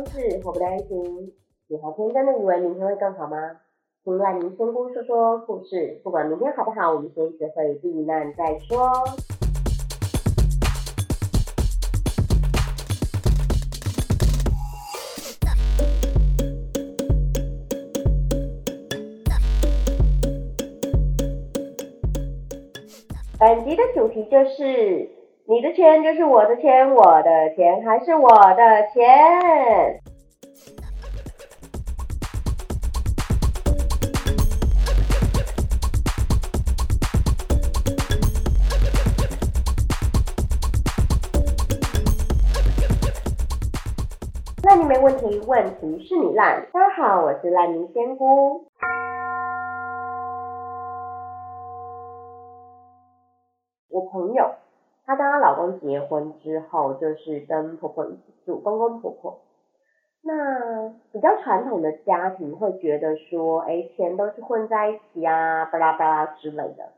不相识，祸不单行。你还天真的以为明天会更好吗？请来您仙姑说说故事。不管明天好不好，我们先学会避难再说。本集的主题就是你的钱就是我的钱，我的钱还是我的钱。那你没问题，问题是你烂。大家好，我是烂泥仙姑。我朋友，她跟她老公结婚之后，就是跟婆婆一起住，公公婆婆。那比较传统的家庭会觉得说，哎，钱都是混在一起啊，巴拉巴拉之类的。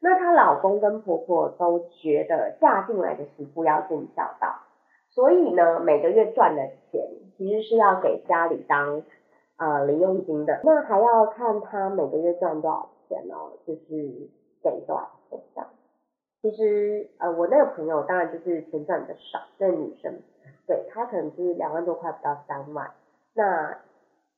那她老公跟婆婆都觉得嫁进来的媳妇要尽孝道，所以呢，每个月赚的钱其实是要给家里当呃零用金的。那还要看她每个月赚多少钱哦，就是给多少钱这样。其实呃，我那个朋友当然就是钱赚的少，那女生，对她可能就是两万多块不到三万。那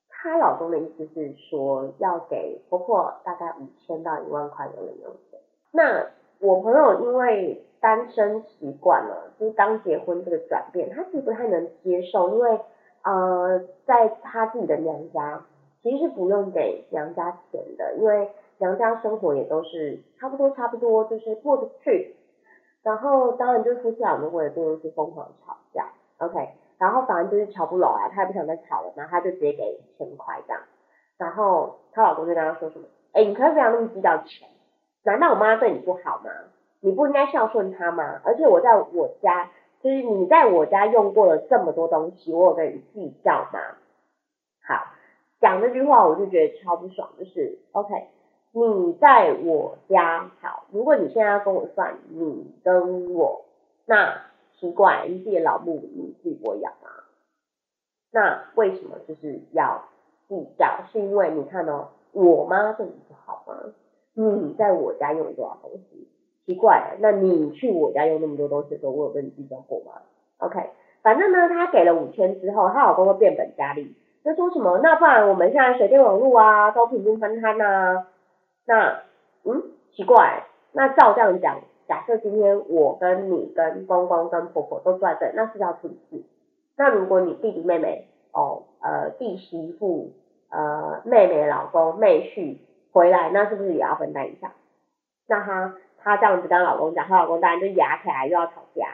她老公的意思是说要给婆婆大概五千到一万块的零用钱。那我朋友因为单身习惯了，就是刚结婚这个转变，他其实不太能接受，因为呃，在他自己的娘家其实是不用给娘家钱的，因为娘家生活也都是差不多差不多，就是过得去。然后当然就是夫妻俩如果为了这件事疯狂吵架，OK，然后反正就是吵不拢啊，他也不想再吵了，然后他就直接给千块这样。然后她老公就跟她说什么，哎，你可以不要那么计较钱。难道我妈对你不好吗？你不应该孝顺她吗？而且我在我家，就是你在我家用过了这么多东西，我有跟你计较吗？好，讲这句话我就觉得超不爽，就是 OK，你在我家好，如果你现在要跟我算你跟我，那奇怪，你自己老母你自己不会养吗？那为什么就是要计较？是因为你看哦，我妈对你不好吗？你在我家用了多少东西？奇怪，那你去我家用那么多东西的时候，我有跟你计较过吗？OK，反正呢，她给了五千之后，她老公都变本加厉，就说什么，那不然我们现在水电网络啊都平均分摊呐？那嗯，奇怪，那照这样讲，假设今天我跟你跟公公跟婆婆都赚这，那是要出事。那如果你弟弟妹妹哦，呃弟媳妇呃妹妹老公妹婿回来，那是不是也要分担一下？那她她这样子跟老公讲，她老公当然就牙起来又要吵架，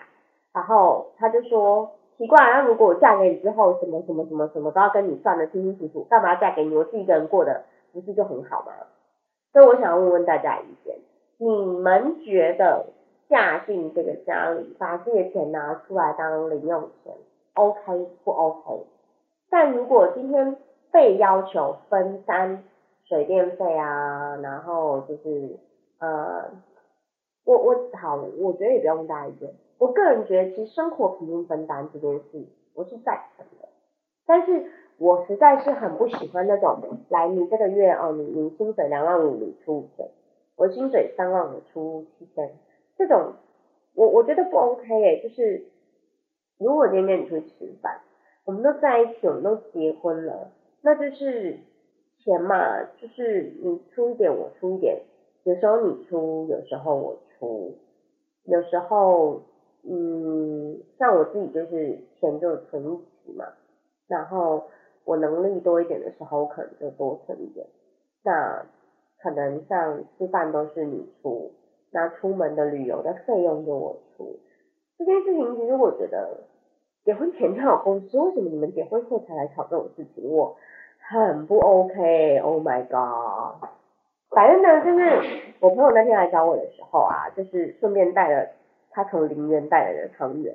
然后她就说奇怪，那如果我嫁给你之后，什么什么什么什么都要跟你算的清清楚楚，干嘛嫁给你？我自己一个人过的不是就很好吗？所以我想要问问大家意见，你们觉得嫁进这个家里，把自己的钱拿出来当零用钱，OK 不 OK？但如果今天被要求分担水电费啊，然后就是呃，我我好，我觉得也不用问大家意见。我个人觉得，其实生活平均分担这件事，我是赞成的。但是我实在是很不喜欢那种，来你这个月哦，你你薪水两万五，你出五千，我薪水三万，我出七千，这种我我觉得不 OK 哎，就是如果今天你出去吃饭，我们都在一起，我们都结婚了，那就是钱嘛，就是你出一点，我出一点，有时候你出，有时候我出，有时候嗯，像我自己就是钱就存一起嘛，然后我能力多一点的时候，我可能就多存一点，那可能像吃饭都是你出，那出门的旅游的费用就我出，这件事情其实我觉得结婚前就有共识，为什么你们结婚后才来吵这种事情？我很不 OK，Oh my god！反正呢，就是我朋友那天来找我的时候啊，就是顺便带了他从陵园带来的汤圆，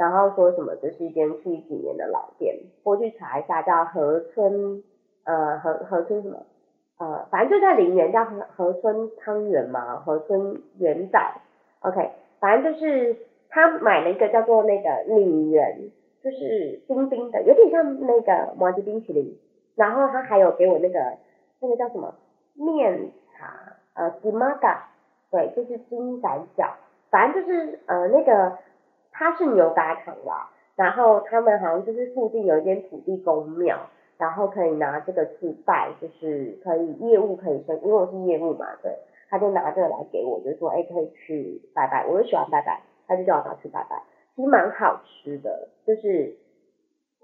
然后说什么这是一间七几年的老店，我去查一下叫河村，呃河河村什么，呃反正就在林园叫河河村汤圆嘛，河村圆仔，OK，反正就是他买了一个叫做那个岭园就是冰冰的，有点像那个摩吉冰淇淋。然后他还有给我那个那个叫什么？面茶，呃吉玛嘎，对，就是金仔饺，反正就是呃那个它是牛轧糖啦。然后他们好像就是附近有一间土地公庙，然后可以拿这个去拜，就是可以业务可以升，因为我是业务嘛，对，他就拿这个来给我，就说哎可以去拜拜，我就喜欢拜拜，他就叫我拿去拜拜，其实蛮好吃的，就是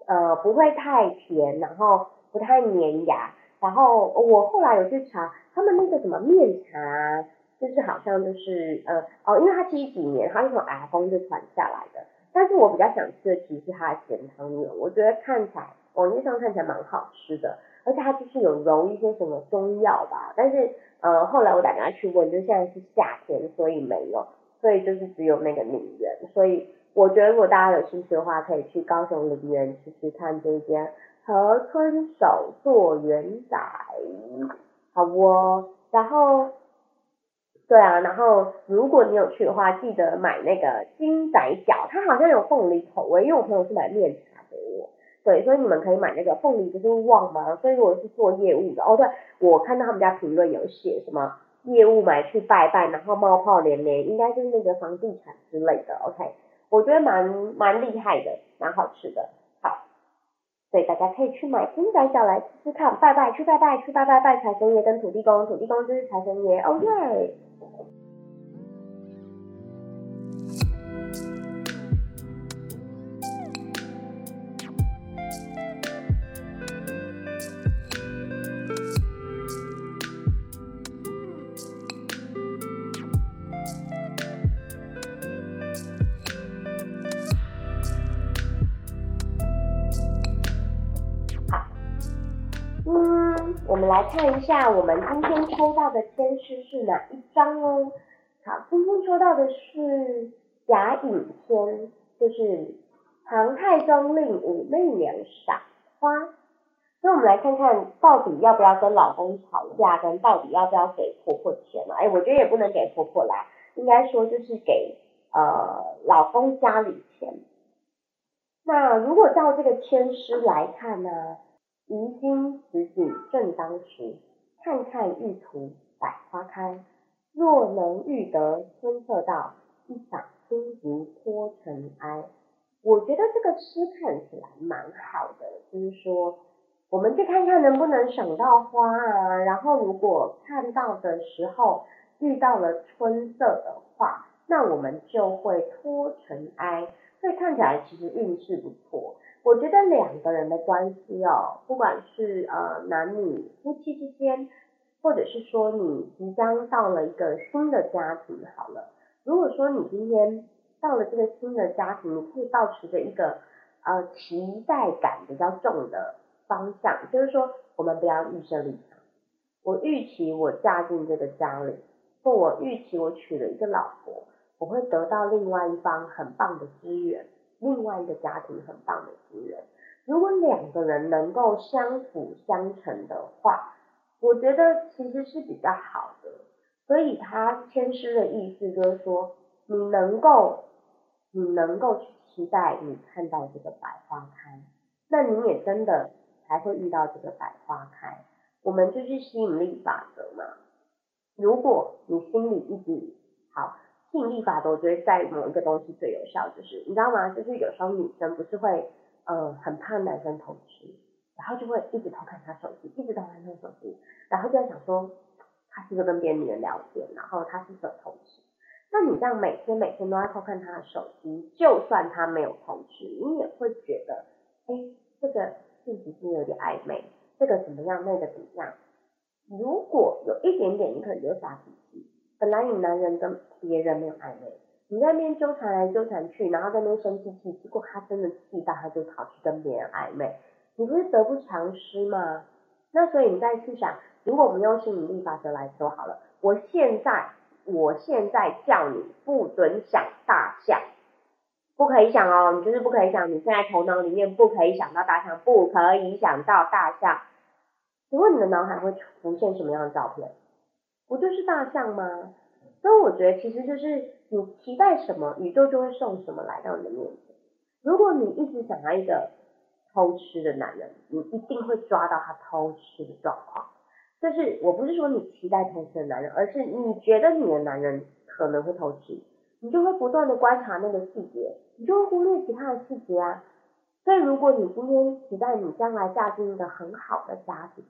呃不会太甜，然后不太粘牙，然后我后来有去查他们那个什么面茶，就是好像就是呃哦，因为它其实几年它是从阿峰就传下来的。但是我比较想吃的其实是它的咸汤圆，我觉得看起来网页上看起来蛮好吃的，而且它就是有揉一些什么中药吧。但是呃后来我打电话去问，就现在是夏天，所以没有，所以就是只有那个宁园。所以我觉得如果大家有兴趣的话，可以去高雄陵园吃吃看这间河村手作圆仔，好哦。然后。对啊，然后如果你有去的话，记得买那个金仔饺，它好像有凤梨口味，因为我朋友是买面茶给我，对，所以你们可以买那个凤梨不是旺吗？所以如果是做业务的，哦对，我看到他们家评论有写什么业务买去拜拜，然后冒泡连连，应该就是那个房地产之类的，OK，我觉得蛮蛮厉害的，蛮好吃的。好所以大家可以去买金仔饺来吃吃看，拜拜去拜拜去拜拜拜财神爷跟土地公，土地公就是财神爷，哦嗯！我们来看一下，我们今天抽到的签诗是哪一张哦？好，今天抽到的是贾隐签，就是唐太宗令武媚娘赏花。那我们来看看到底要不要跟老公吵架，跟到底要不要给婆婆钱了？哎，我觉得也不能给婆婆啦，应该说就是给呃老公家里钱。那如果照这个签诗来看呢？宜君此景正当时，看看玉图百花开。若能遇得春色到，一赏心竹托尘埃。我觉得这个诗看起来蛮好的，就是说，我们去看看能不能赏到花啊。然后如果看到的时候遇到了春色的话，那我们就会托尘埃。所以看起来其实运势不错。我觉得两个人的关系哦，不管是呃男女夫妻之间，或者是说你即将到了一个新的家庭，好了，如果说你今天到了这个新的家庭，你可以保持着一个呃期待感比较重的方向，就是说我们不要预设立场。我预期我嫁进这个家里，或我预期我娶了一个老婆，我会得到另外一方很棒的资源。另外一个家庭很棒的资源，如果两个人能够相辅相成的话，我觉得其实是比较好的。所以他签诗的意思就是说，你能够，你能够去期待你看到这个百花开，那你也真的才会遇到这个百花开。我们就是吸引力法则嘛。如果你心里一直好。吸引力法则，我觉得在某一个东西最有效，就是你知道吗？就是有时候女生不是会，呃，很怕男生偷吃，然后就会一直偷看他手机，一直偷看他手机，然后就在想说，他是不是跟别的女人聊天，然后他是不是偷吃？那你这样每天每天都在偷看他的手机，就算他没有偷吃，你也会觉得，哎，这个是不是有点暧昧？这个怎么样？那个怎么样？如果有一点点，你可能就发脾气。本来你男人跟别人没有暧昧，你在那边纠缠来纠缠去，然后在那边生气气，结果他真的气到他就跑去跟别人暧昧，你不是得不偿失吗？那所以你再去想，如果我们用吸引力法则来说好了，我现在我现在叫你不准想大象，不可以想哦，你就是不可以想，你现在头脑里面不可以想到大象，不可以想到大象，请问你的脑海会浮现什么样的照片？不就是大象吗？所以我觉得其实就是你期待什么，宇宙就会送什么来到你的面前。如果你一直想要一个偷吃的男人，你一定会抓到他偷吃的状况。就是我不是说你期待偷吃的男人，而是你觉得你的男人可能会偷吃，你就会不断的观察那个细节，你就会忽略其他的细节啊。所以如果你今天期待你将来嫁进一个很好的家庭，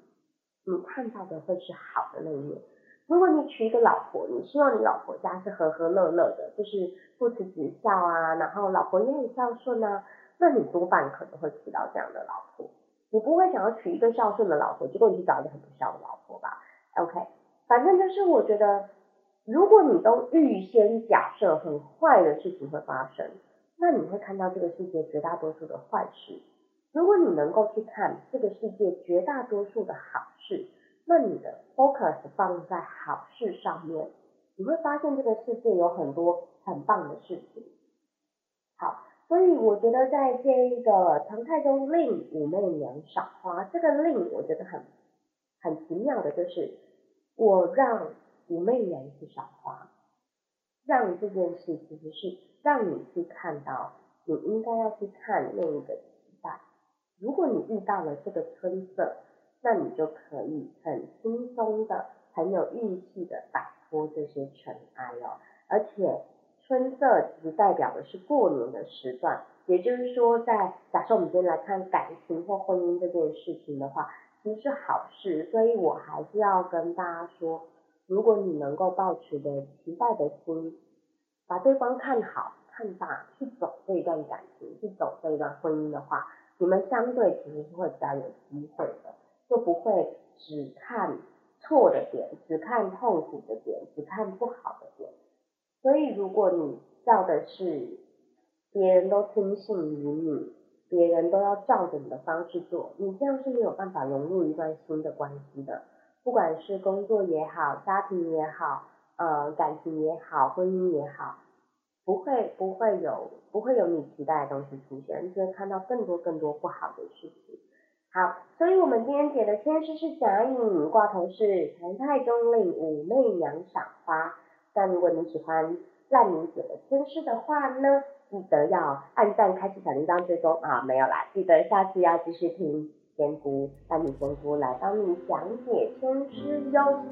你看到的会是好的那一面。如果你娶一个老婆，你希望你老婆家是和和乐乐的，就是父慈子孝啊，然后老婆也很孝顺啊，那你多半可能会娶到这样的老婆。你不会想要娶一个孝顺的老婆，结果你去找一个很不孝的老婆吧？OK，反正就是我觉得，如果你都预先假设很坏的事情会发生，那你会看到这个世界绝大多数的坏事。如果你能够去看这个世界绝大多数的好事，那你的 focus 放在好事上面，你会发现这个世界有很多很棒的事情。好，所以我觉得在这一个唐太宗令武媚娘赏花，这个令我觉得很很奇妙的，就是我让武媚娘去赏花，让这件事其实是让你去看到你应该要去看那一个期待。如果你遇到了这个春色。那你就可以很轻松的、很有运气的摆脱这些尘埃哦。而且春色其实代表的是过年的时段，也就是说，在假设我们今天来看感情或婚姻这件事情的话，其实是好事。所以我还是要跟大家说，如果你能够抱持的期待的心，把对方看好、看大，去走这一段感情，去走这一段婚姻的话，你们相对其实是会比较有机会的。就不会只看错的点，只看痛苦的点，只看不好的点。所以，如果你要的是别人都听信于你，别人都要照着你的方式做，你这样是没有办法融入一段新的关系的。不管是工作也好，家庭也好，呃，感情也好，婚姻也好，不会不会有不会有你期待的东西出现，只会看到更多更多不好的事情。好，所以我们今天解的天师是甲乙，卦头是唐太宗令武媚娘赏花。那如果你喜欢烂泥解的天师的话呢，记得要按赞、开启小铃铛、追踪啊，没有啦，记得下次要继续听仙姑烂泥仙姑来帮你讲解天师哟。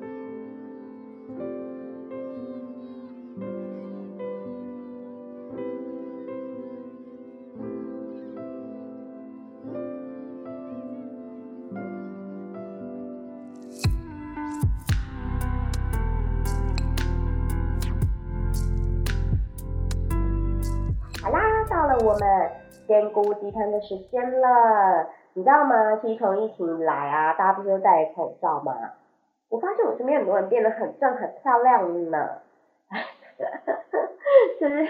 购物低汤的时间了，你知道吗？其实从疫情来啊，大家不是都戴口罩吗？我发现我身边很多人变得很正、很漂亮呢。就是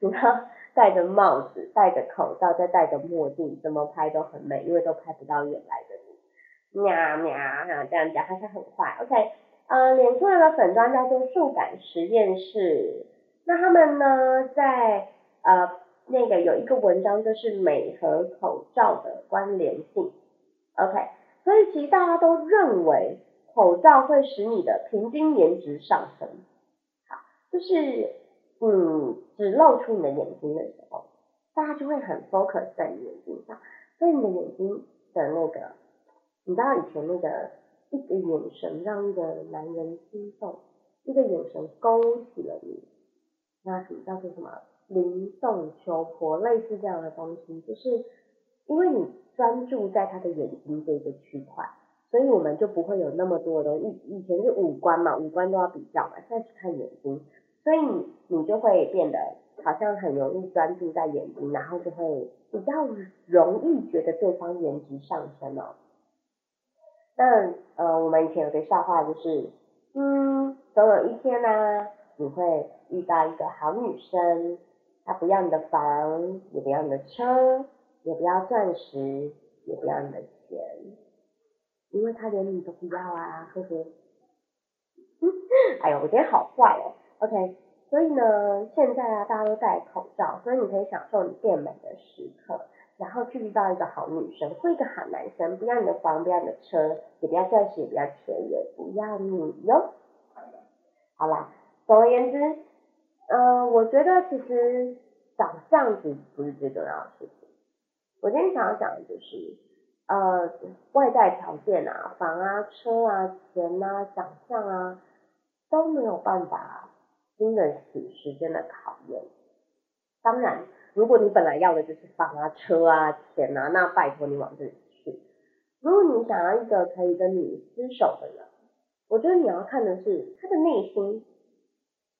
你知道，戴着帽子、戴着口罩、再戴着墨镜，怎么拍都很美，因为都拍不到原来的你。喵喵，这样讲还是很快。OK，呃，脸书的粉砖叫做数感实验室，那他们呢，在呃。那个有一个文章就是美和口罩的关联性，OK，所以其实大家都认为口罩会使你的平均颜值上升，好，就是嗯只露出你的眼睛的时候，大家就会很 focus 在你眼睛上，所以你的眼睛的那个，你知道以前那个一个眼神让一个男人心动，一个眼神勾起了你，那什么叫做什么？灵动求婆类似这样的东西，就是因为你专注在他的眼睛这个区块，所以我们就不会有那么多的以以前是五官嘛，五官都要比较嘛，现在是看眼睛，所以你你就会变得好像很容易专注在眼睛，然后就会比较容易觉得对方颜值上升哦。那呃，我们以前有个笑话就是，嗯，总有一天呢，你会遇到一个好女生。他不要你的房，也不要你的车，也不要钻石，也不要你的钱，因为他连你都不要啊，呵呵。哎呦，我今天好坏哦。OK，所以呢，现在啊，大家都戴口罩，所以你可以享受你变美的时刻，然后去遇到一个好女生或一个好男生，不要你的房，不要你的车，也不要钻石，也不要钱，也不要你哟。好啦，总而言之。呃，我觉得其实长相子不是最重要的事情。我今天想要讲的就是，呃，外在条件啊，房啊、车啊、钱啊、长相啊，都没有办法经得起时间的考验。当然，如果你本来要的就是房啊、车啊、钱啊，那拜托你往这里去。如果你想要一个可以跟你厮守的人，我觉得你要看的是他的内心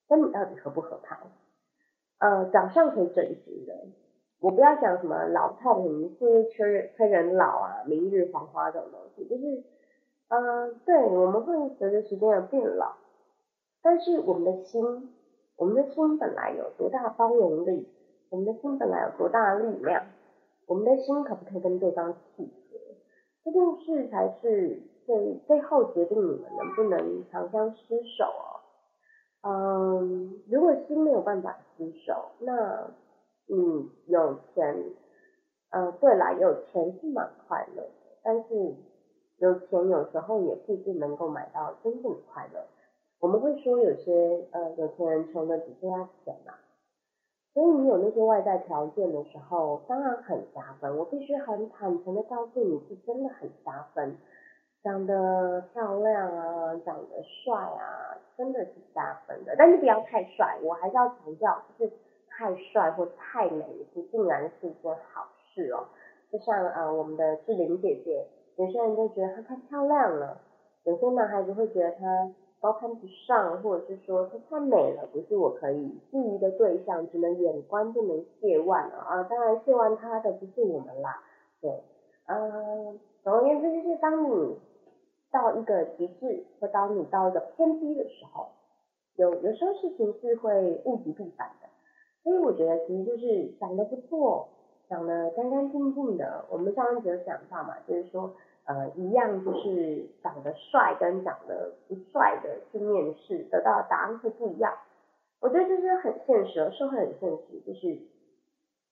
跟你到底合不合拍。呃，长相可以整形的，我不要讲什么老透明、是催催人老啊、明日黄花这种东西，就是，呃，对，我们会随着时间而变老，但是我们的心，我们的心本来有多大包容力，我们的心本来有多大力量，我们的心可不可以跟对方契合，这件事才是最最后决定你们能不能长相厮守哦。嗯，如果心没有办法厮守，那嗯有钱，呃，对啦，有钱是蛮快乐的，但是有钱有时候也不一定能够买到真正的快乐。我们会说有些呃有钱人穷的只剩下钱嘛，所以你有那些外在条件的时候，当然很加分。我必须很坦诚的告诉你，是真的很加分。长得漂亮啊，长得帅啊，真的是加分的。但是不要太帅，我还是要强调，就是太帅或太美，不竟然是一件好事哦。就像呃我们的志玲姐姐，有些人就觉得她太漂亮了，有些男孩子会觉得她高攀不上，或者是说她太美了，不是我可以觊觎的对象，只能远观不能亵玩啊。啊，当然亵玩她的不是我们啦，对，嗯，总而言之就是当你。到一个极致，或当你到一个偏低的时候，有有时候事情是会物极必反的。所以我觉得其实就是长得不错，长得干干净净的。我们上次有讲到嘛，就是说呃一样就是长得帅跟长得不帅的去面试，得到的答案会不一样。我觉得这是很现实，社会很现实，就是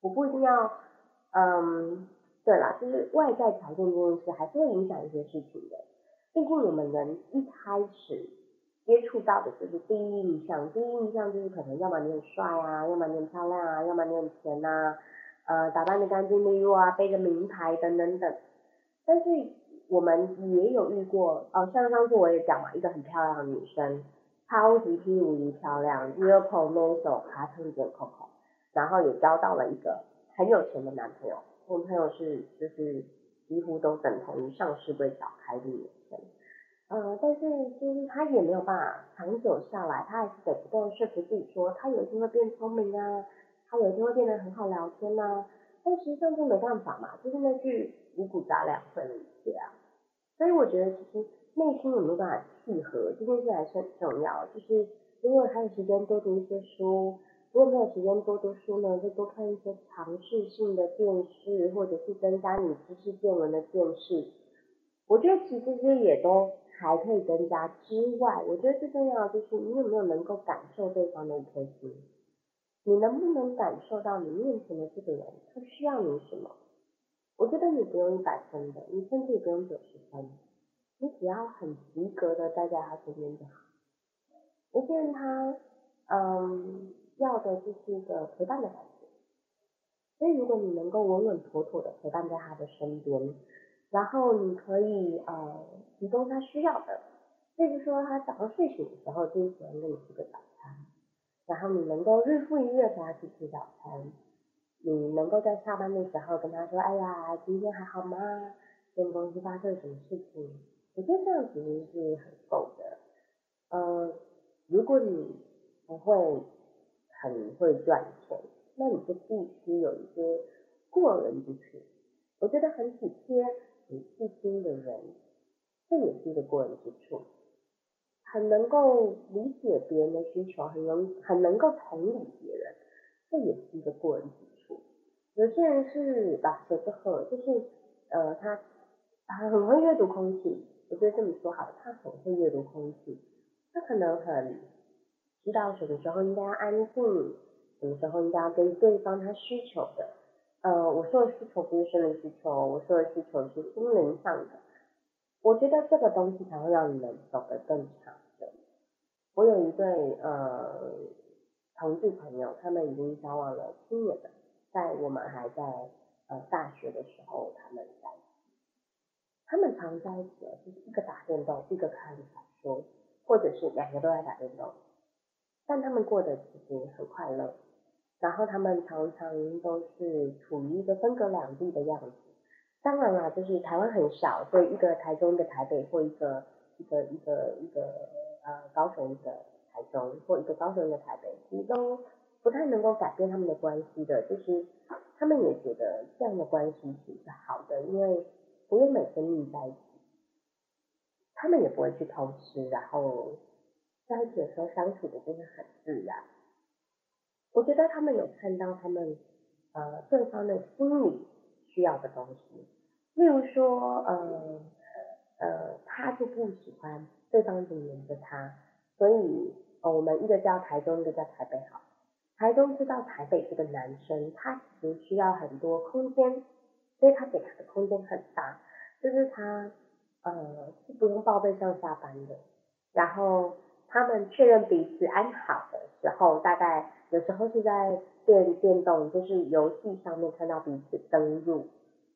我不一定要嗯，对啦，就是外在条件这件事还是会影响一些事情的。毕竟我们人一开始接触到的就是第一印象，第一印象就是可能要么你很帅啊，要么你很漂亮啊，要么你很甜呐，呃，打扮的干净利落啊，背着名牌等等等。但是我们也有遇过，哦，像上次我也讲嘛，一个很漂亮的女生，超级 P 五级漂亮 e a r p o m a s o 卡通点 Coco，然后也交到了一个很有钱的男朋友，我朋友是就是几乎都等同于上市柜小开的有钱。呃，但是就是他也没有办法长久下来，他还是得不断说服自己说，他有一天会变聪明啊，他有一天会变得很好聊天呐。但实际上就没办法嘛，就是那句五谷杂粮会了一切啊。所以我觉得其实内心有没有办法契合这件事还是很重要。就是如果还有时间多读一些书，如果没有时间多读书呢，就多看一些尝试性的电视，或者是增加你知识见闻的电视。我觉得其实这些也都。还可以增加之外，我觉得最重要的就是你有没有能够感受对方的一颗心，你能不能感受到你面前的这个人他需要你什么？我觉得你不用一百分的，你甚至也不用九十分，你只要很及格的待在他身边就好。有些人他嗯要的就是一个陪伴的感觉，所以如果你能够稳稳妥妥的陪伴在他的身边。然后你可以呃提供他需要的，例如说他早上睡醒的时候就喜欢跟你吃个早餐，然后你能够日复一日陪他去吃早餐，你能够在下班的时候跟他说，哎呀，今天还好吗？跟公司发生了什么事情？我觉得这样其实是很够的。呃，如果你不会很会赚钱，那你就必须有一些过人之处。我觉得很体贴。很细心的人，这也是一个过人之处。很能够理解别人的需求，很能很能够同理别人，这也是一个过人之处。有些人是把舌头喝，就是呃他他很会阅读空气。我觉得这么说好，他很会阅读空气。他可能很知道什么时候应该要安静，什么时候应该要跟对方他需求的。呃，我说的需求不是生理需求，我说的需求是心灵上的。我觉得这个东西才会让你们走得更长久。我有一对呃同志朋友，他们已经交往了七年了，在我们还在呃大学的时候，他们在一起，他们常在一起，就是一个打电动，一个看小说，或者是两个都在打电动，但他们过得其实很快乐。然后他们常常都是处于一个分隔两地的样子。当然啦，就是台湾很小，所以一个台中，一个台北，或一个一个一个一个呃高雄，一个台中，或一个高雄，一个台北，其实都不太能够改变他们的关系的。就是他们也觉得这样的关系其实是好的，因为不用每天腻在一起，他们也不会去偷吃，然后在一起的时候相处的就是很自然。我觉得他们有看到他们呃对方的心理需要的东西，例如说呃呃他就不喜欢对方一直黏着他，所以我们一个叫台中，一个叫台北好。台中知道台北这个男生他其实需要很多空间，所以他给他的空间很大，就是他呃是不用报备上下班的，然后他们确认彼此安好的时候，大概。有时候是在电电动，就是游戏上面看到彼此登入，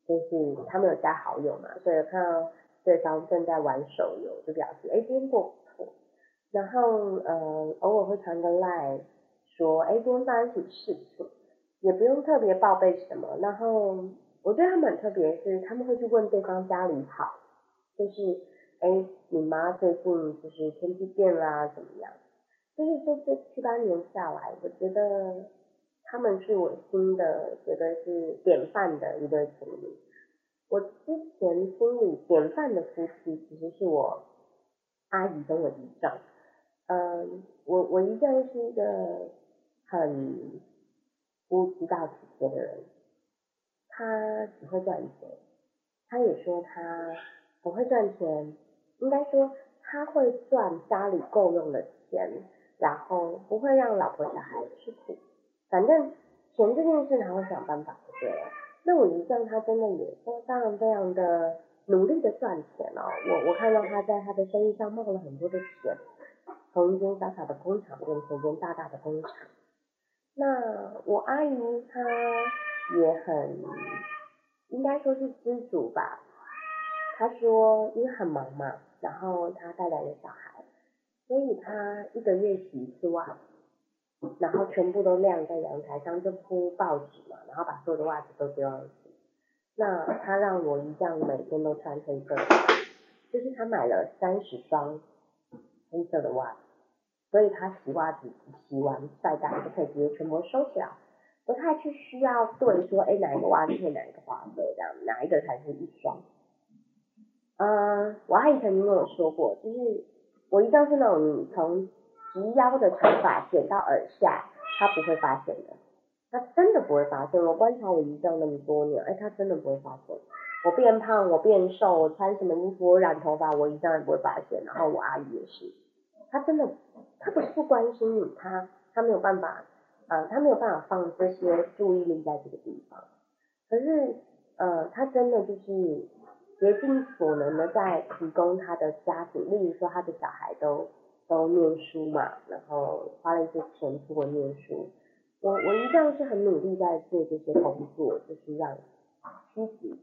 就是他们有加好友嘛，所以看到对方正在玩手游，就表示哎今天过不错。然后呃偶尔会传个赖说哎今天发生什么事情，也不用特别报备什么。然后我觉得他们很特别是他们会去问对方家里好，就是哎你妈最近就是天气变啦怎么样？就是这这七八年下来，我觉得他们是我新的觉得是典范的一对情侣。我之前心里典范的夫妻其实是我阿姨跟我姨丈。嗯，我我姨丈是一个很不知道体贴的人，他只会赚钱，他也说他很会赚钱，应该说他会赚家里够用的钱。然后不会让老婆小孩吃苦，反正钱这件事他会想办法就对。那我姨丈他真的也非常非常的努力的赚钱哦，我我看到他在他的生意上冒了很多的钱，从一间小小的工厂变成一间大大的工厂。那我阿姨她也很应该说是知足吧，她说因为很忙嘛，然后她带两个小孩。所以他一个月洗一次袜子，然后全部都晾在阳台上，就铺报纸嘛，然后把所有的袜子都丢上去。那他让我一样每天都穿黑色的，就是他买了三十双黑色的袜子，所以他洗袜子洗完晒干就可以直接全部收起来，不太去需要对说，哎哪一个袜子配哪一个花色这样，哪一个才是一双。嗯，我阿姨曾经跟我说过，就是。我一向是那种你从及腰的长发剪到耳下，他不会发现的，他真的不会发现。我观察我一丈那么多年，哎，他真的不会发现。我变胖，我变瘦，我穿什么衣服，我染头发，我一丈也不会发现。然后我阿姨也是，他真的，他不是不关心你，他他没有办法，呃，他没有办法放这些注意力在这个地方。可是，呃，他真的就是。竭尽所能的在提供他的家庭，例如说他的小孩都都念书嘛，然后花了一些钱出国念书。我我一向是很努力在做这些工作，就是让妻子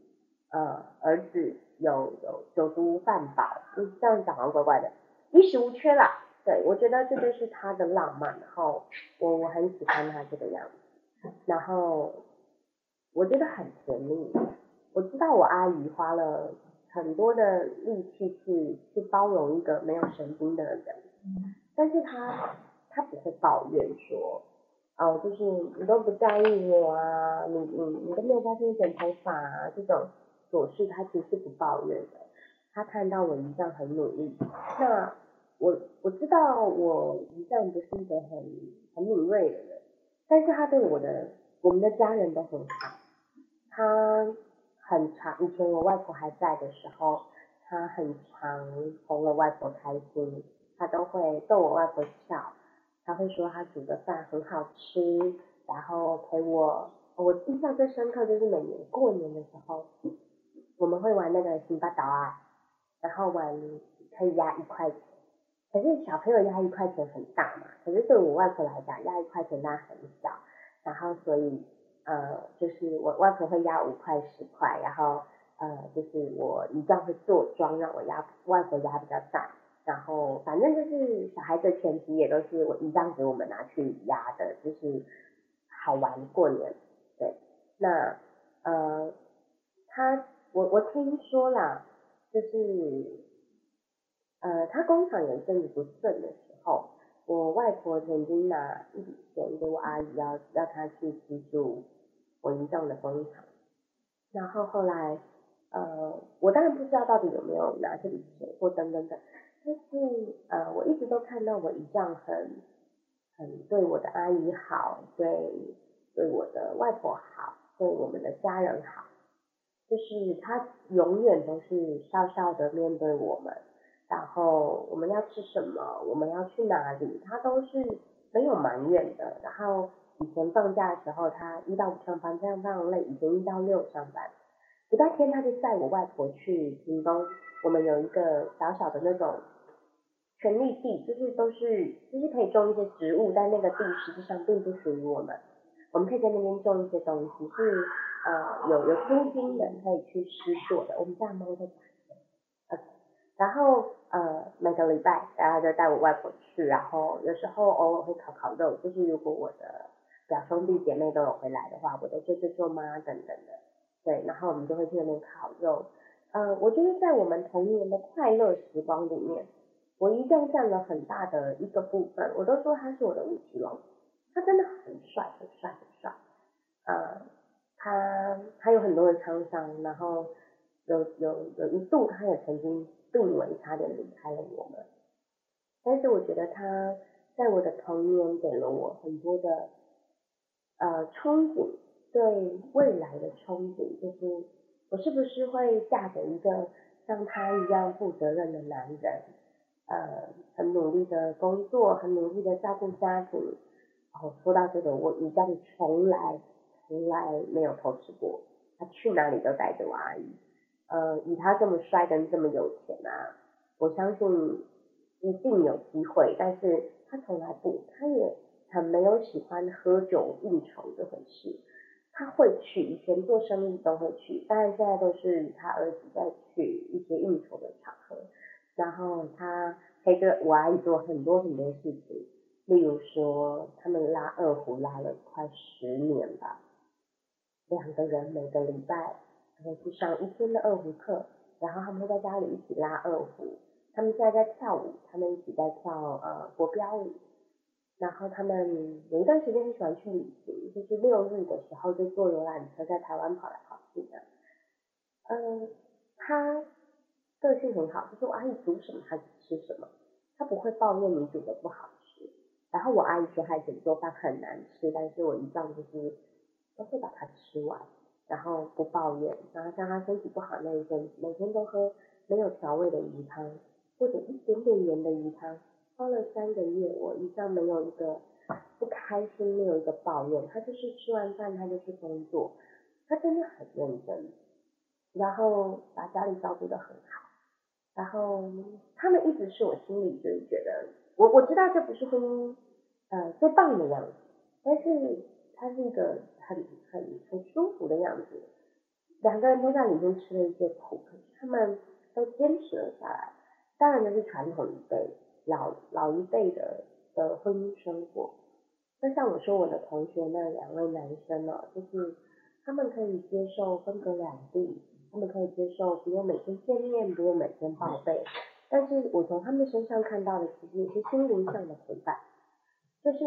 呃儿子有有酒足饭饱，就是这样讲好像怪怪的，衣食无缺啦。对我觉得这就是他的浪漫，然后我我很喜欢他这个样子，然后我觉得很甜蜜。我知道我阿姨花了很多的力气去去包容一个没有神经的人，但是他他不会抱怨说，哦，就是你都不在意我啊，你你你都没有发现剪头发啊这种琐事，他其实不抱怨的。他看到我一向很努力，那我我知道我一向不是一个很很敏锐的人，但是他对我的我们的家人都很好，他。很长，以前我外婆还在的时候，他很常哄我外婆开心，他都会逗我外婆笑，他会说他煮的饭很好吃，然后陪我，我印象最深刻就是每年过年的时候，我们会玩那个新八岛啊，然后玩可以压一块钱，可是小朋友压一块钱很大嘛，可是对我外婆来讲，压一块钱那很小，然后所以呃，就是我外婆会压五块十块，然后呃，就是我一样会做庄让我压外婆压比较大，然后反正就是小孩子前提也都是我姨丈给我们拿去压的，就是好玩过年，对，那呃，他我我听说啦，就是呃，他工厂有一阵子不顺的时候，我外婆曾经拿一笔钱给我阿姨，要要她去资助我姨丈的工厂，然后后来呃，我当然不知道到底有没有拿这笔钱或等等等，但是呃，我一直都看到我姨丈很很对我的阿姨好，对对我的外婆好，对我们的家人好，就是他永远都是笑笑的面对我们。然后我们要吃什么，我们要去哪里，他都是没有埋怨的。然后以前放假的时候，他一到五上班，非常非常累，以前一到六上班，礼拜天他就载我外婆去屏东，我们有一个小小的那种权利地，就是都是就是可以种一些植物，但那个地实际上并不属于我们，我们可以在那边种一些东西，是呃有有租金的可以去施作的，我们家猫在。然后呃每个礼拜，然后就带我外婆去，然后有时候偶尔会烤烤肉，就是如果我的表兄弟姐妹都有回来的话，我的舅舅舅妈等等的，对，然后我们就会去那边烤肉。呃，我觉得在我们童年的快乐时光里面，我一定占了很大的一个部分。我都说他是我的武吉龙，他真的很帅，很帅，很帅。呃，他他有很多的沧桑，然后有有有一度他也曾经。病危，差点离开了我们。但是我觉得他在我的童年给了我很多的呃憧憬，对未来的憧憬，就是我是不是会嫁给一个像他一样负责任的男人，呃，很努力的工作，很努力的照顾家庭。然后说到这个，我一丈从来从来没有偷吃过，他去哪里都带着我阿姨。呃，以他这么帅跟这么有钱啊，我相信一定有机会。但是他从来不，他也很没有喜欢喝酒应酬这回事。他会去，以前做生意都会去，当然现在都是他儿子在去一些应酬的场合。然后他陪着我阿姨做很多很多事情，例如说他们拉二胡拉了快十年吧，两个人每个礼拜。会去上一天的二胡课，然后他们会在家里一起拉二胡。他们现在在跳舞，他们一起在跳呃国标舞。然后他们有一段时间很喜欢去旅行，就是六日的时候就坐游览车在台湾跑来跑去的。嗯，他个性很好，就是我阿姨煮什么他吃什么，他不会抱怨你煮的不好吃。然后我阿姨说他以前做饭很难吃，但是我一丈就是都会把它吃完。然后不抱怨，然后像他身体不好那一阵，每天都喝没有调味的鱼汤，或者一点点盐的鱼汤，喝了三个月，我一向没有一个不开心，没有一个抱怨，他就是吃完饭他就去工作，他真的很认真，然后把家里照顾得很好，然后他们一直是我心里就是觉得，我我知道这不是婚姻呃最棒的样子，但是他是一个。很很很舒服的样子，两个人都在里面吃了一些苦，可是他们都坚持了下来。当然那是传统一辈老老一辈的的婚姻生活。那像我说我的同学那两位男生呢，就是他们可以接受分隔两地，他们可以接受不用每天见面，不用每天报备。但是我从他们身上看到的，其实也是心灵上的陪伴，就是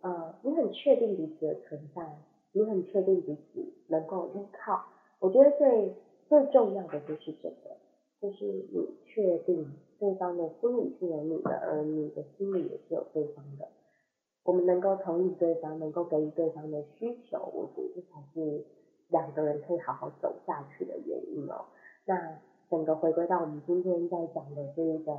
呃，你很确定彼此的存在。你很确定彼此能够依靠，我觉得最最重要的就是这个，就是你确定对方的心里是有你的，而你的心里也是有对方的。我们能够同意对方，能够给予对方的需求，我觉得这才是两个人可以好好走下去的原因哦。那整个回归到我们今天在讲的这个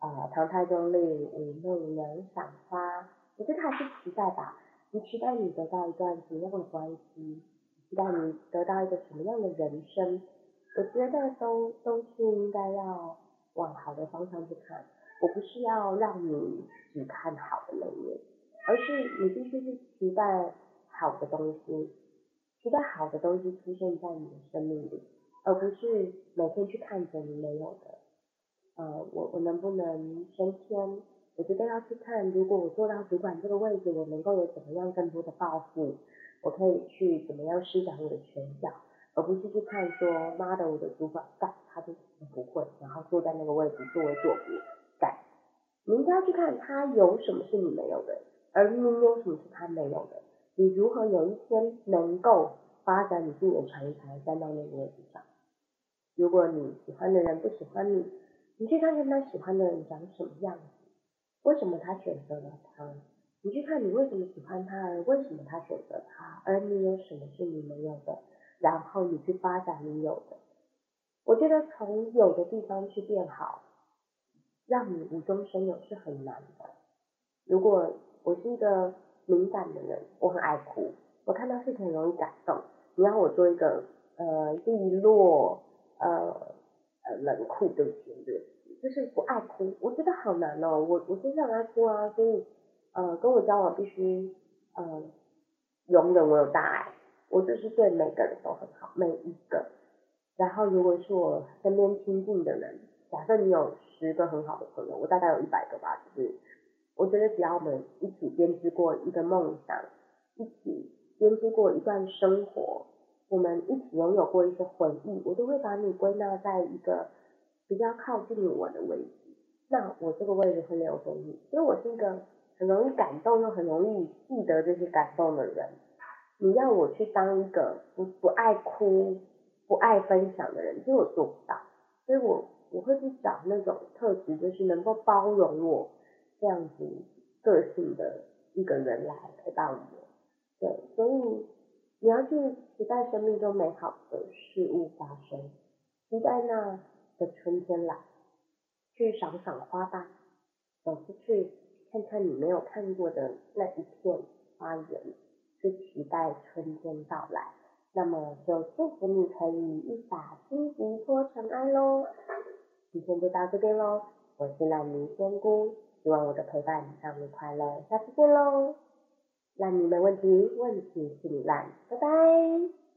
呃唐太宗令武媚娘赏花，我觉得还是期待吧。你期待你得到一段什么样的关系？期待你得到一个什么样的人生？我觉得都都是应该要往好的方向去看。我不是要让你只看好的那一面，而是你必须去期待好的东西，期待好的东西出现在你的生命里，而不是每天去看着你没有的。呃，我我能不能升迁？我觉得要去看，如果我做到主管这个位置，我能够有怎么样更多的抱负，我可以去怎么样施展我的拳脚，而不是去看说，妈的，我的主管干，他就不会，然后坐在那个位置作威作福干。你应该要去看他有什么是你没有的，而你有什么是他没有的，你如何有一天能够发展你自己的长才，站到那个位置上。如果你喜欢的人不喜欢你，你去看看他喜欢的人长什么样子，为什么他选择了他？你去看你为什么喜欢他，而为什么他选择他，而你有什么是你没有的，然后你去发展你有的。我觉得从有的地方去变好，让你无中生有是很难的。如果我是一个敏感的人，我很爱哭，我看到事情很容易感动。你要我做一个呃利落呃呃。冷酷对不对？就是不爱哭，我觉得好难哦。我我就是很爱哭啊，所以呃跟我交往必须呃容忍我有大爱，我就是对每个人都很好，每一个。然后如果是我身边亲近的人，假设你有十个很好的朋友，我大概有一百个吧，就是我觉得只要我们一起编织过一个梦想，一起编织过一段生活。我们一起拥有过一些回忆，我都会把你归纳在一个比较靠近我的位置，那我这个位置会留给你，因为我是一个很容易感动又很容易记得这些感动的人。你要我去当一个不不爱哭、不爱分享的人，就我做不到，所以我我会去找那种特质，就是能够包容我这样子个性的一个人来陪伴我。对，所以。你要去期待生命中美好的事物发生，期待那的春天来，去赏赏花吧，走出去看看你没有看过的那一片花园，去期待春天到来。那么就祝福你可以一把荆棘脱尘埃喽。今天就到这边喽，我是烂泥仙姑，希望我的陪伴让你快乐，下次见喽。烂泥没问题，问题是你烂，拜拜。